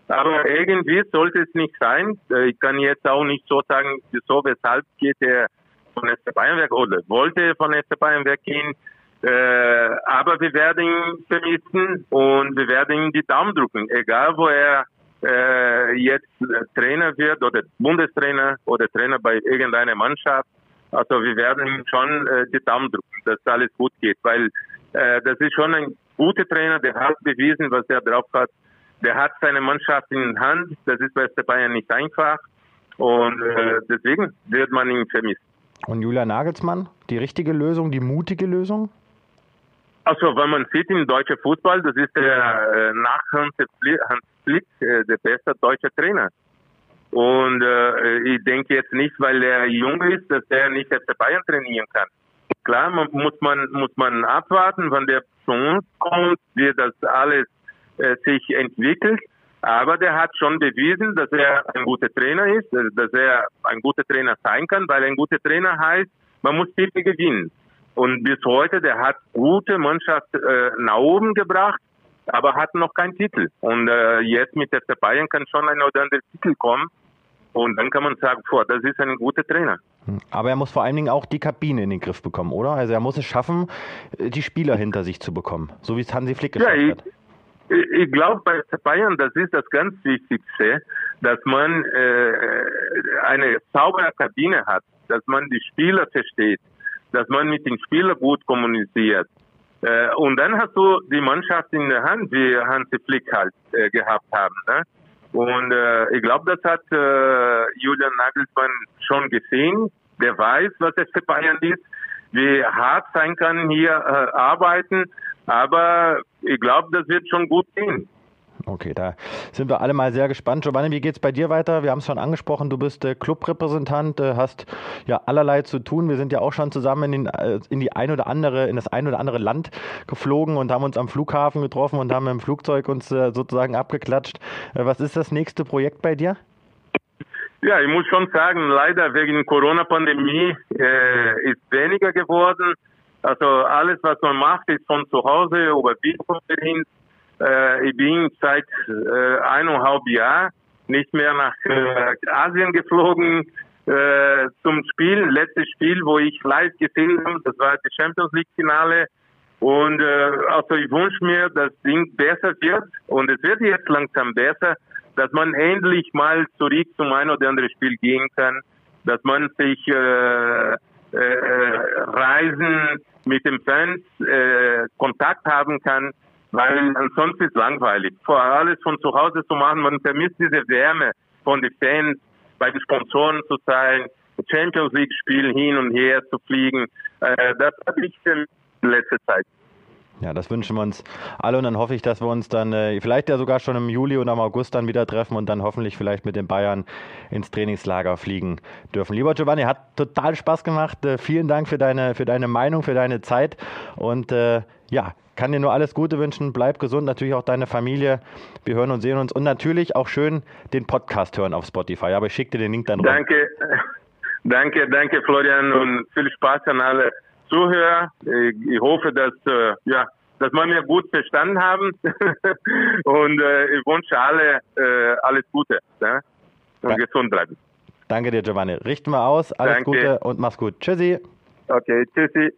Aber irgendwie sollte es nicht sein. Äh, ich kann jetzt auch nicht so sagen, so weshalb geht er von SC Bayern weg oder wollte von SC Bayern weggehen. Äh, aber wir werden ihn vermissen und wir werden ihm die Daumen drücken, egal wo er äh, jetzt Trainer wird oder Bundestrainer oder Trainer bei irgendeiner Mannschaft. Also wir werden ihm schon äh, die Daumen drücken, dass alles gut geht, weil äh, das ist schon ein guter Trainer, der hat bewiesen, was er drauf hat. Der hat seine Mannschaft in Hand. Das ist bei der Bayern nicht einfach. Und äh, deswegen wird man ihn vermissen. Und Julian Nagelsmann, die richtige Lösung, die mutige Lösung? Also, wenn man sieht im deutschen Fußball, das ist der äh, nach Hans Flick äh, der beste deutsche Trainer. Und äh, ich denke jetzt nicht, weil er jung ist, dass er nicht FC Bayern trainieren kann. Klar, man, muss man muss man abwarten, wann der zu uns kommt, wie das alles äh, sich entwickelt. Aber der hat schon bewiesen, dass er ein guter Trainer ist, dass er ein guter Trainer sein kann, weil ein guter Trainer heißt, man muss Titel gewinnen. Und bis heute, der hat gute Mannschaft äh, nach oben gebracht, aber hat noch keinen Titel. Und äh, jetzt mit der Bayern kann schon ein oder andere Titel kommen. Und dann kann man sagen, boah, das ist ein guter Trainer. Hm. Aber er muss vor allen Dingen auch die Kabine in den Griff bekommen, oder? Also er muss es schaffen, äh, die Spieler hinter sich zu bekommen, so wie es Hansi Flick geschafft ja, ich, hat. Ich, ich glaube, bei Bayern, das ist das ganz Wichtigste, dass man äh, eine saubere Kabine hat, dass man die Spieler versteht, dass man mit den Spielern gut kommuniziert. Äh, und dann hast du die Mannschaft in der Hand, wie Hansi Flick halt äh, gehabt haben. Ne? Und äh, ich glaube, das hat äh, Julian Nagelsmann schon gesehen. Der weiß, was es für Bayern ist, wie hart sein kann hier äh, arbeiten. Aber ich glaube, das wird schon gut gehen. Okay, da sind wir alle mal sehr gespannt. Giovanni, wie geht es bei dir weiter? Wir haben es schon angesprochen, du bist äh, Clubrepräsentant, äh, hast ja allerlei zu tun. Wir sind ja auch schon zusammen in, äh, in die ein oder andere, in das ein oder andere Land geflogen und haben uns am Flughafen getroffen und haben im Flugzeug uns äh, sozusagen abgeklatscht. Äh, was ist das nächste Projekt bei dir? Ja, ich muss schon sagen, leider wegen Corona-Pandemie äh, ist weniger geworden. Also alles, was man macht, ist von zu Hause über Videokonferenz äh, ich bin seit äh, eineinhalb Jahren nicht mehr nach äh, Asien geflogen äh, zum Spiel. Letztes Spiel, wo ich live gesehen habe, das war das Champions League Finale. Und äh, also ich wünsche mir, dass das Ding besser wird und es wird jetzt langsam besser, dass man endlich mal zurück zum ein oder anderen Spiel gehen kann, dass man sich äh, äh, reisen mit den Fans äh, Kontakt haben kann weil ansonsten ist es langweilig. Vor alles von zu Hause zu machen, man vermisst diese Wärme von den Fans, bei den Sponsoren zu sein, Champions League Spiel hin und her zu fliegen. Äh, das habe ich in letzter Zeit. Ja, das wünschen wir uns alle und dann hoffe ich, dass wir uns dann äh, vielleicht ja sogar schon im Juli oder im August dann wieder treffen und dann hoffentlich vielleicht mit den Bayern ins Trainingslager fliegen dürfen. Lieber Giovanni, hat total Spaß gemacht. Äh, vielen Dank für deine, für deine Meinung, für deine Zeit und äh, ja, kann dir nur alles Gute wünschen. Bleib gesund, natürlich auch deine Familie. Wir hören und sehen uns und natürlich auch schön den Podcast hören auf Spotify. Aber ich schicke dir den Link dann rüber. Danke, danke, danke Florian und viel Spaß an alle Zuhörer. Ich, hoffe, dass äh, ja, dass wir mir gut verstanden haben (laughs) und äh, ich wünsche alle äh, alles Gute ja? und gesund bleiben. Danke dir, Giovanni. Richten wir aus. Alles Danke. Gute und mach's gut. Tschüssi. Okay, tschüssi.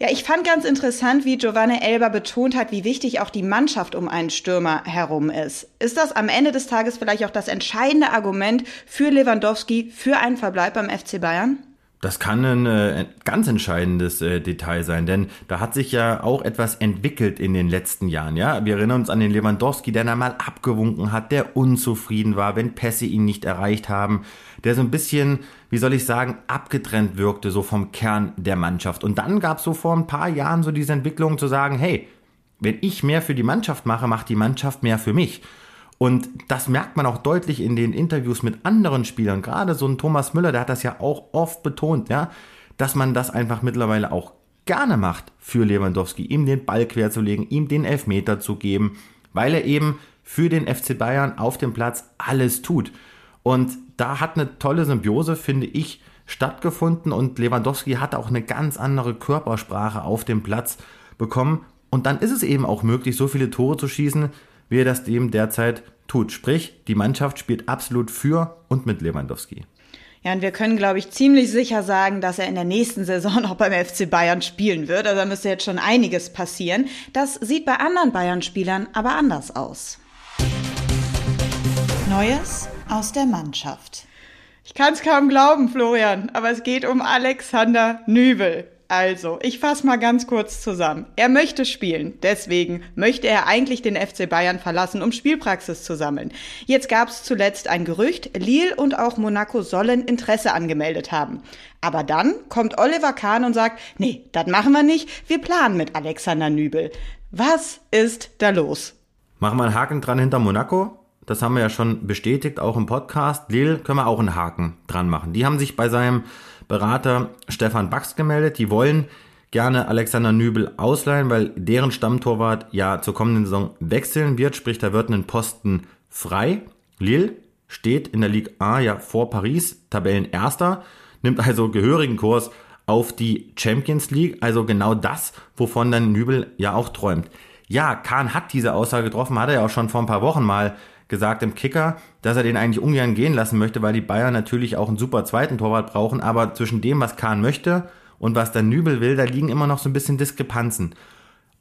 Ja, ich fand ganz interessant, wie Giovanni Elber betont hat, wie wichtig auch die Mannschaft um einen Stürmer herum ist. Ist das am Ende des Tages vielleicht auch das entscheidende Argument für Lewandowski für einen Verbleib beim FC Bayern? Das kann ein äh, ganz entscheidendes äh, Detail sein, denn da hat sich ja auch etwas entwickelt in den letzten Jahren. Ja, wir erinnern uns an den Lewandowski, der da mal abgewunken hat, der unzufrieden war, wenn Pässe ihn nicht erreicht haben, der so ein bisschen, wie soll ich sagen, abgetrennt wirkte so vom Kern der Mannschaft. Und dann gab es so vor ein paar Jahren so diese Entwicklung zu sagen, hey, wenn ich mehr für die Mannschaft mache, macht die Mannschaft mehr für mich. Und das merkt man auch deutlich in den Interviews mit anderen Spielern. Gerade so ein Thomas Müller, der hat das ja auch oft betont, ja, dass man das einfach mittlerweile auch gerne macht für Lewandowski, ihm den Ball querzulegen, ihm den Elfmeter zu geben, weil er eben für den FC Bayern auf dem Platz alles tut. Und da hat eine tolle Symbiose, finde ich, stattgefunden und Lewandowski hat auch eine ganz andere Körpersprache auf dem Platz bekommen Und dann ist es eben auch möglich, so viele Tore zu schießen, wie er das eben derzeit tut. Sprich, die Mannschaft spielt absolut für und mit Lewandowski. Ja, und wir können, glaube ich, ziemlich sicher sagen, dass er in der nächsten Saison (laughs) noch beim FC Bayern spielen wird. Also da müsste jetzt schon einiges passieren. Das sieht bei anderen Bayern-Spielern aber anders aus. Neues aus der Mannschaft. Ich kann es kaum glauben, Florian, aber es geht um Alexander Nübel. Also, ich fasse mal ganz kurz zusammen. Er möchte spielen, deswegen möchte er eigentlich den FC Bayern verlassen, um Spielpraxis zu sammeln. Jetzt gab es zuletzt ein Gerücht, Lille und auch Monaco sollen Interesse angemeldet haben. Aber dann kommt Oliver Kahn und sagt, nee, das machen wir nicht, wir planen mit Alexander Nübel. Was ist da los? Machen wir einen Haken dran hinter Monaco. Das haben wir ja schon bestätigt, auch im Podcast. Lille können wir auch einen Haken dran machen. Die haben sich bei seinem Berater Stefan Bax gemeldet. Die wollen gerne Alexander Nübel ausleihen, weil deren Stammtorwart ja zur kommenden Saison wechseln wird, sprich da wird ein Posten frei. Lille steht in der Ligue A ja vor Paris, Tabellenerster, nimmt also gehörigen Kurs auf die Champions League, also genau das, wovon dann Nübel ja auch träumt. Ja, Kahn hat diese Aussage getroffen, hat er ja auch schon vor ein paar Wochen mal gesagt im Kicker, dass er den eigentlich ungern gehen lassen möchte, weil die Bayern natürlich auch einen super zweiten Torwart brauchen. Aber zwischen dem, was Kahn möchte und was der Nübel will, da liegen immer noch so ein bisschen Diskrepanzen.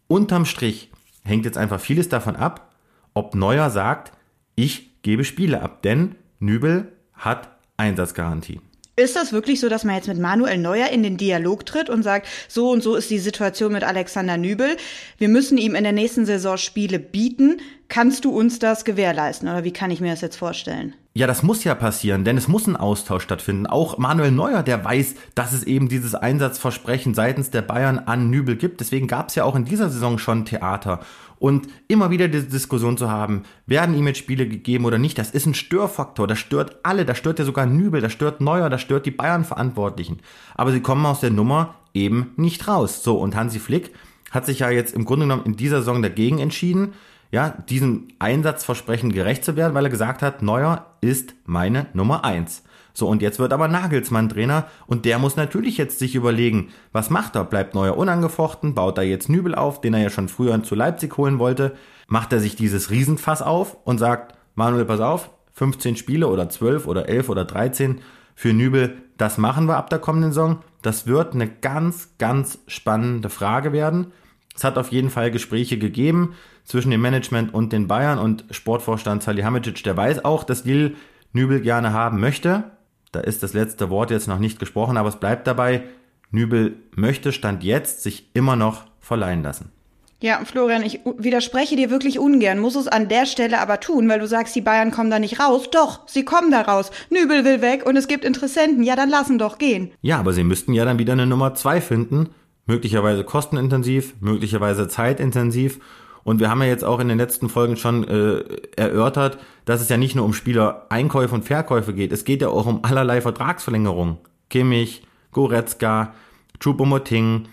Unterm Strich hängt jetzt einfach vieles davon ab, ob Neuer sagt, ich gebe Spiele ab, denn Nübel hat Einsatzgarantie. Ist das wirklich so, dass man jetzt mit Manuel Neuer in den Dialog tritt und sagt, so und so ist die Situation mit Alexander Nübel, wir müssen ihm in der nächsten Saison Spiele bieten, kannst du uns das gewährleisten oder wie kann ich mir das jetzt vorstellen? Ja, das muss ja passieren, denn es muss ein Austausch stattfinden. Auch Manuel Neuer, der weiß, dass es eben dieses Einsatzversprechen seitens der Bayern an Nübel gibt. Deswegen gab es ja auch in dieser Saison schon Theater. Und immer wieder diese Diskussion zu haben, werden ihm jetzt Spiele gegeben oder nicht, das ist ein Störfaktor. Das stört alle, das stört ja sogar Nübel, das stört Neuer, das stört die Bayern-Verantwortlichen. Aber sie kommen aus der Nummer eben nicht raus. So, und Hansi Flick hat sich ja jetzt im Grunde genommen in dieser Saison dagegen entschieden, ja, diesem Einsatzversprechen gerecht zu werden, weil er gesagt hat, Neuer ist meine Nummer eins. So, und jetzt wird aber Nagelsmann Trainer und der muss natürlich jetzt sich überlegen, was macht er? Bleibt Neuer unangefochten? Baut er jetzt Nübel auf, den er ja schon früher zu Leipzig holen wollte? Macht er sich dieses Riesenfass auf und sagt, Manuel, pass auf, 15 Spiele oder 12 oder 11 oder 13 für Nübel, das machen wir ab der kommenden Saison. Das wird eine ganz, ganz spannende Frage werden. Es hat auf jeden Fall Gespräche gegeben zwischen dem Management und den Bayern und Sportvorstand Salihamidzic, der weiß auch, dass Lil Nübel gerne haben möchte. Da ist das letzte Wort jetzt noch nicht gesprochen, aber es bleibt dabei, Nübel möchte Stand jetzt sich immer noch verleihen lassen. Ja, Florian, ich widerspreche dir wirklich ungern, muss es an der Stelle aber tun, weil du sagst, die Bayern kommen da nicht raus. Doch, sie kommen da raus. Nübel will weg und es gibt Interessenten. Ja, dann lassen doch gehen. Ja, aber sie müssten ja dann wieder eine Nummer zwei finden. Möglicherweise kostenintensiv, möglicherweise zeitintensiv. Und wir haben ja jetzt auch in den letzten Folgen schon äh, erörtert, dass es ja nicht nur um Spieler-Einkäufe und Verkäufe geht. Es geht ja auch um allerlei Vertragsverlängerungen. Kimmich, Goretzka, Choupo-Moting,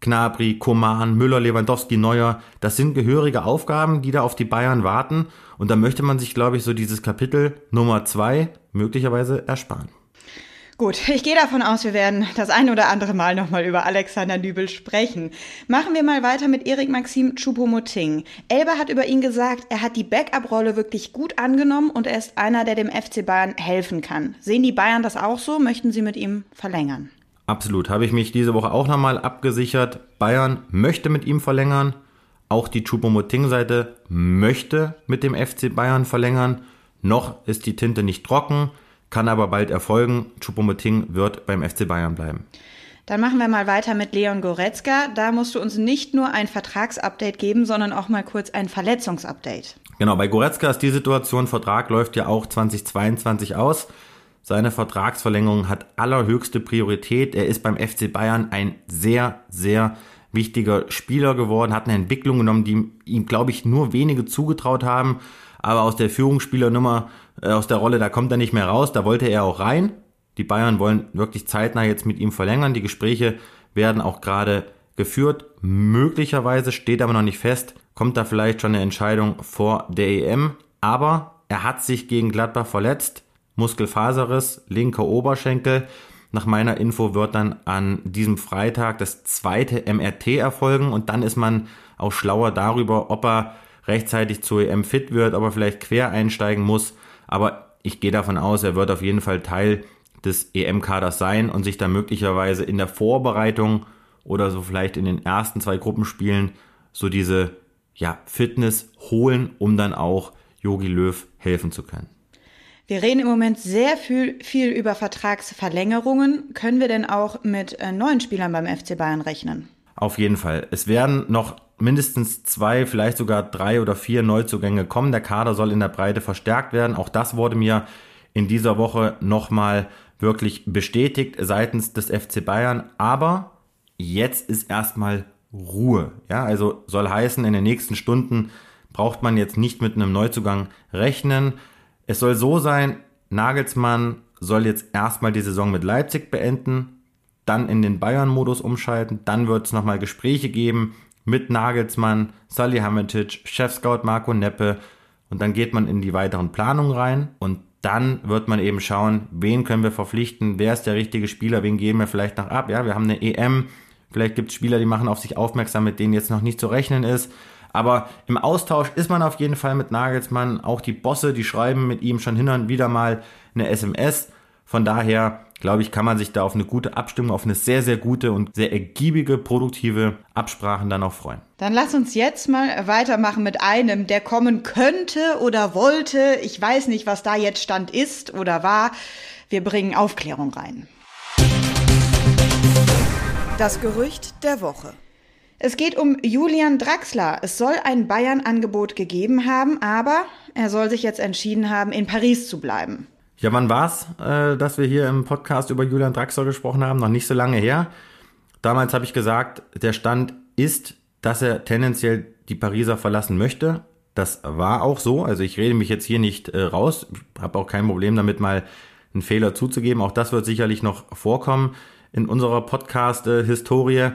Knabri, Koman, Müller, Lewandowski, Neuer. Das sind gehörige Aufgaben, die da auf die Bayern warten. Und da möchte man sich, glaube ich, so dieses Kapitel Nummer zwei möglicherweise ersparen. Gut, ich gehe davon aus, wir werden das ein oder andere Mal nochmal über Alexander Nübel sprechen. Machen wir mal weiter mit Erik Maxim Choupo-Moting. Elber hat über ihn gesagt, er hat die Backup-Rolle wirklich gut angenommen und er ist einer, der dem FC Bayern helfen kann. Sehen die Bayern das auch so? Möchten sie mit ihm verlängern? Absolut. Habe ich mich diese Woche auch nochmal abgesichert. Bayern möchte mit ihm verlängern. Auch die Choupo-Moting-Seite möchte mit dem FC Bayern verlängern. Noch ist die Tinte nicht trocken kann aber bald erfolgen. Choupo-Moting wird beim FC Bayern bleiben. Dann machen wir mal weiter mit Leon Goretzka. Da musst du uns nicht nur ein Vertragsupdate geben, sondern auch mal kurz ein Verletzungsupdate. Genau, bei Goretzka ist die Situation, Vertrag läuft ja auch 2022 aus. Seine Vertragsverlängerung hat allerhöchste Priorität. Er ist beim FC Bayern ein sehr, sehr wichtiger Spieler geworden, hat eine Entwicklung genommen, die ihm, glaube ich, nur wenige zugetraut haben aber aus der Führungsspielernummer, aus der Rolle, da kommt er nicht mehr raus, da wollte er auch rein. Die Bayern wollen wirklich zeitnah jetzt mit ihm verlängern. Die Gespräche werden auch gerade geführt. Möglicherweise steht aber noch nicht fest, kommt da vielleicht schon eine Entscheidung vor der EM. Aber er hat sich gegen Gladbach verletzt. Muskelfaserriss, linker Oberschenkel. Nach meiner Info wird dann an diesem Freitag das zweite MRT erfolgen und dann ist man auch schlauer darüber, ob er rechtzeitig zur EM fit wird, ob er vielleicht quer einsteigen muss. Aber ich gehe davon aus, er wird auf jeden Fall Teil des EM-Kaders sein und sich da möglicherweise in der Vorbereitung oder so vielleicht in den ersten zwei Gruppenspielen so diese ja, Fitness holen, um dann auch Yogi Löw helfen zu können. Wir reden im Moment sehr viel, viel über Vertragsverlängerungen. Können wir denn auch mit äh, neuen Spielern beim FC Bayern rechnen? Auf jeden Fall. Es werden noch mindestens zwei, vielleicht sogar drei oder vier Neuzugänge kommen. Der Kader soll in der Breite verstärkt werden. Auch das wurde mir in dieser Woche nochmal wirklich bestätigt seitens des FC Bayern. Aber jetzt ist erstmal Ruhe. Ja, also soll heißen, in den nächsten Stunden braucht man jetzt nicht mit einem Neuzugang rechnen. Es soll so sein, Nagelsmann soll jetzt erstmal die Saison mit Leipzig beenden, dann in den Bayern-Modus umschalten, dann wird es nochmal Gespräche geben mit Nagelsmann, Salihamidzic, Chef-Scout Marco Neppe und dann geht man in die weiteren Planungen rein und dann wird man eben schauen, wen können wir verpflichten, wer ist der richtige Spieler, wen geben wir vielleicht noch ab. Ja, wir haben eine EM, vielleicht gibt es Spieler, die machen auf sich aufmerksam, mit denen jetzt noch nicht zu rechnen ist. Aber im Austausch ist man auf jeden Fall mit Nagelsmann. Auch die Bosse, die schreiben mit ihm schon hin und wieder mal eine SMS. Von daher, glaube ich, kann man sich da auf eine gute Abstimmung, auf eine sehr, sehr gute und sehr ergiebige, produktive Absprachen dann auch freuen. Dann lass uns jetzt mal weitermachen mit einem, der kommen könnte oder wollte. Ich weiß nicht, was da jetzt Stand ist oder war. Wir bringen Aufklärung rein. Das Gerücht der Woche. Es geht um Julian Draxler. Es soll ein Bayern-Angebot gegeben haben, aber er soll sich jetzt entschieden haben, in Paris zu bleiben. Ja, wann war's, äh, dass wir hier im Podcast über Julian Draxler gesprochen haben? Noch nicht so lange her. Damals habe ich gesagt, der Stand ist, dass er tendenziell die Pariser verlassen möchte. Das war auch so. Also ich rede mich jetzt hier nicht äh, raus. Habe auch kein Problem damit, mal einen Fehler zuzugeben. Auch das wird sicherlich noch vorkommen in unserer Podcast-Historie.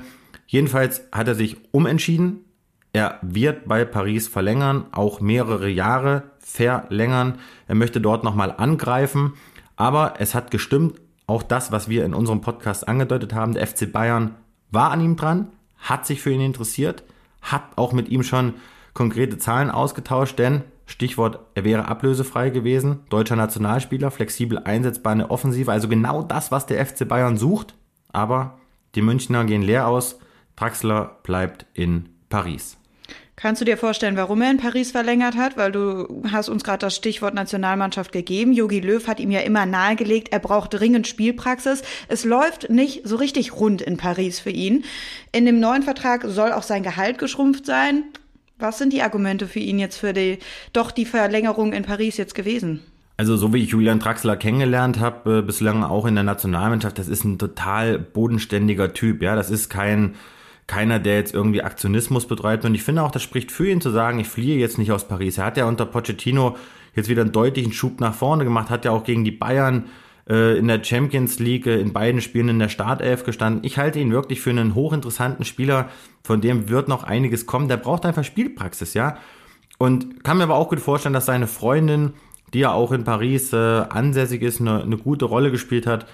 Jedenfalls hat er sich umentschieden. Er wird bei Paris verlängern, auch mehrere Jahre verlängern. Er möchte dort nochmal angreifen. Aber es hat gestimmt, auch das, was wir in unserem Podcast angedeutet haben, der FC Bayern war an ihm dran, hat sich für ihn interessiert, hat auch mit ihm schon konkrete Zahlen ausgetauscht, denn Stichwort, er wäre ablösefrei gewesen, deutscher Nationalspieler, flexibel einsetzbar eine Offensive, also genau das, was der FC Bayern sucht. Aber die Münchner gehen leer aus. Draxler bleibt in Paris. Kannst du dir vorstellen, warum er in Paris verlängert hat? Weil du hast uns gerade das Stichwort Nationalmannschaft gegeben. Jogi Löw hat ihm ja immer nahegelegt, er braucht dringend Spielpraxis. Es läuft nicht so richtig rund in Paris für ihn. In dem neuen Vertrag soll auch sein Gehalt geschrumpft sein. Was sind die Argumente für ihn jetzt für die, doch die Verlängerung in Paris jetzt gewesen? Also so wie ich Julian Draxler kennengelernt habe, äh, bislang auch in der Nationalmannschaft, das ist ein total bodenständiger Typ. Ja, das ist kein keiner, der jetzt irgendwie Aktionismus betreibt. Und ich finde auch, das spricht für ihn zu sagen, ich fliehe jetzt nicht aus Paris. Er hat ja unter Pochettino jetzt wieder einen deutlichen Schub nach vorne gemacht, hat ja auch gegen die Bayern äh, in der Champions League äh, in beiden Spielen in der Startelf gestanden. Ich halte ihn wirklich für einen hochinteressanten Spieler, von dem wird noch einiges kommen. Der braucht einfach Spielpraxis, ja. Und kann mir aber auch gut vorstellen, dass seine Freundin, die ja auch in Paris äh, ansässig ist, eine, eine gute Rolle gespielt hat,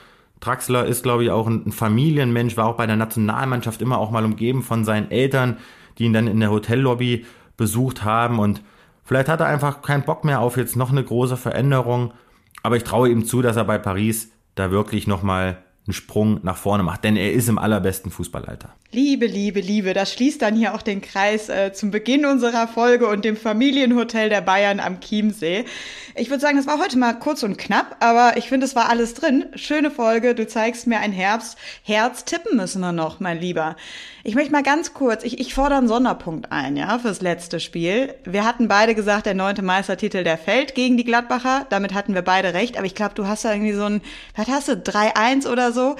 Draxler ist, glaube ich, auch ein Familienmensch, war auch bei der Nationalmannschaft immer auch mal umgeben von seinen Eltern, die ihn dann in der Hotellobby besucht haben. Und vielleicht hat er einfach keinen Bock mehr auf jetzt noch eine große Veränderung. Aber ich traue ihm zu, dass er bei Paris da wirklich nochmal einen Sprung nach vorne macht, denn er ist im allerbesten Fußballalter. Liebe, Liebe, Liebe, das schließt dann hier auch den Kreis äh, zum Beginn unserer Folge und dem Familienhotel der Bayern am Chiemsee. Ich würde sagen, es war heute mal kurz und knapp, aber ich finde, es war alles drin. Schöne Folge, du zeigst mir ein Herbst. Herz tippen müssen wir noch, mein Lieber. Ich möchte mal ganz kurz, ich, ich fordere einen Sonderpunkt ein, ja, fürs letzte Spiel. Wir hatten beide gesagt, der neunte Meistertitel, der fällt gegen die Gladbacher. Damit hatten wir beide recht, aber ich glaube, du hast da irgendwie so ein, was hast du, 3-1 oder so?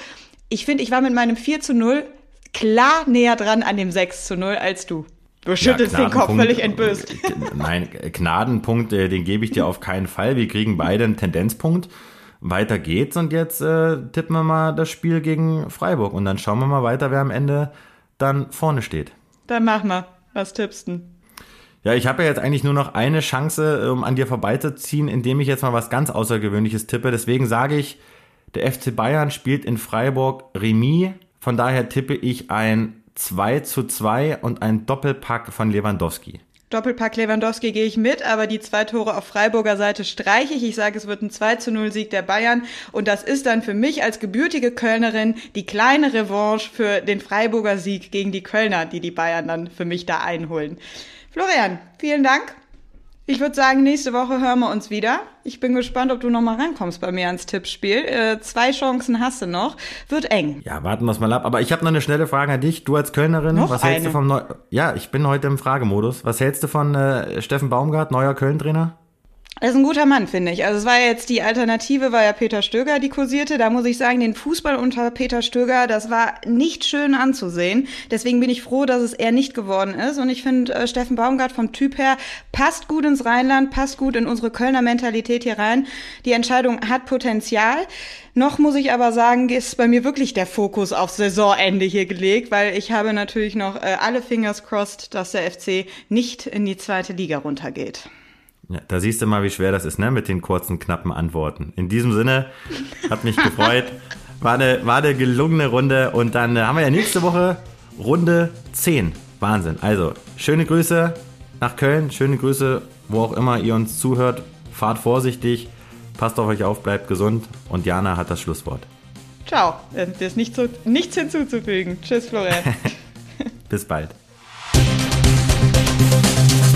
Ich finde, ich war mit meinem 4 zu 0 klar näher dran an dem 6 zu 0 als du. Du schüttelst ja, den Kopf völlig entböst. Nein, Gnadenpunkt, den gebe ich dir auf keinen Fall. Wir kriegen beide einen Tendenzpunkt. Weiter geht's und jetzt äh, tippen wir mal das Spiel gegen Freiburg und dann schauen wir mal weiter, wer am Ende dann vorne steht. Dann mach mal. Was tippst du? Ja, ich habe ja jetzt eigentlich nur noch eine Chance, um an dir vorbeizuziehen, indem ich jetzt mal was ganz Außergewöhnliches tippe. Deswegen sage ich Der FC Bayern spielt in Freiburg Remis. Von daher tippe ich ein 2 zu 2 und ein Doppelpack von Lewandowski. Doppelpack Lewandowski gehe ich mit, aber die zwei Tore auf Freiburger Seite streiche ich. Ich sage, es wird ein 2 zu 0 Sieg der Bayern. Und das ist dann für mich als gebürtige Kölnerin die kleine Revanche für den Freiburger Sieg gegen die Kölner, die die Bayern dann für mich da einholen. Florian, vielen Dank. Ich würde sagen, nächste Woche hören wir uns wieder. Ich bin gespannt, ob du noch mal rankommst bei mir ans Tippspiel. Äh, zwei Chancen hast du noch. Wird eng. Ja, warten wir es mal ab. Aber ich habe noch eine schnelle Frage an dich. Du als Kölnerin, Noch was hältst eine? du vom Neu Ja, ich bin heute im Fragemodus. Was hältst du von äh, Steffen Baumgart, neuer Köln-Trainer? Er ist ein guter Mann, finde ich. Also es war jetzt die Alternative, war ja Peter Stöger, die kursierte. Da muss ich sagen, den Fußball unter Peter Stöger, das war nicht schön anzusehen. Deswegen bin ich froh, dass es er nicht geworden ist. Und ich finde, äh, Steffen Baumgart vom Typ her passt gut ins Rheinland, passt gut in unsere Kölner Mentalität hier rein. Die Entscheidung hat Potenzial. Noch muss ich aber sagen, ist bei mir wirklich der Fokus auf Saisonende hier gelegt, weil ich habe natürlich noch äh, alle Fingers crossed, dass der FC nicht in die zweite Liga runtergeht. Ja, da siehst du mal, wie schwer das ist, ne, mit den kurzen, knappen Antworten. In diesem Sinne, hat mich gefreut. War eine, war eine gelungene Runde und dann äh, haben wir ja nächste Woche Runde 10. Wahnsinn. Also, schöne Grüße nach Köln, schöne Grüße, wo auch immer ihr uns zuhört. Fahrt vorsichtig, passt auf euch auf, bleibt gesund und Jana hat das Schlusswort. Ciao. Äh, Dir ist nichts, zu, nichts hinzuzufügen. Tschüss, Florian. (laughs) Bis bald.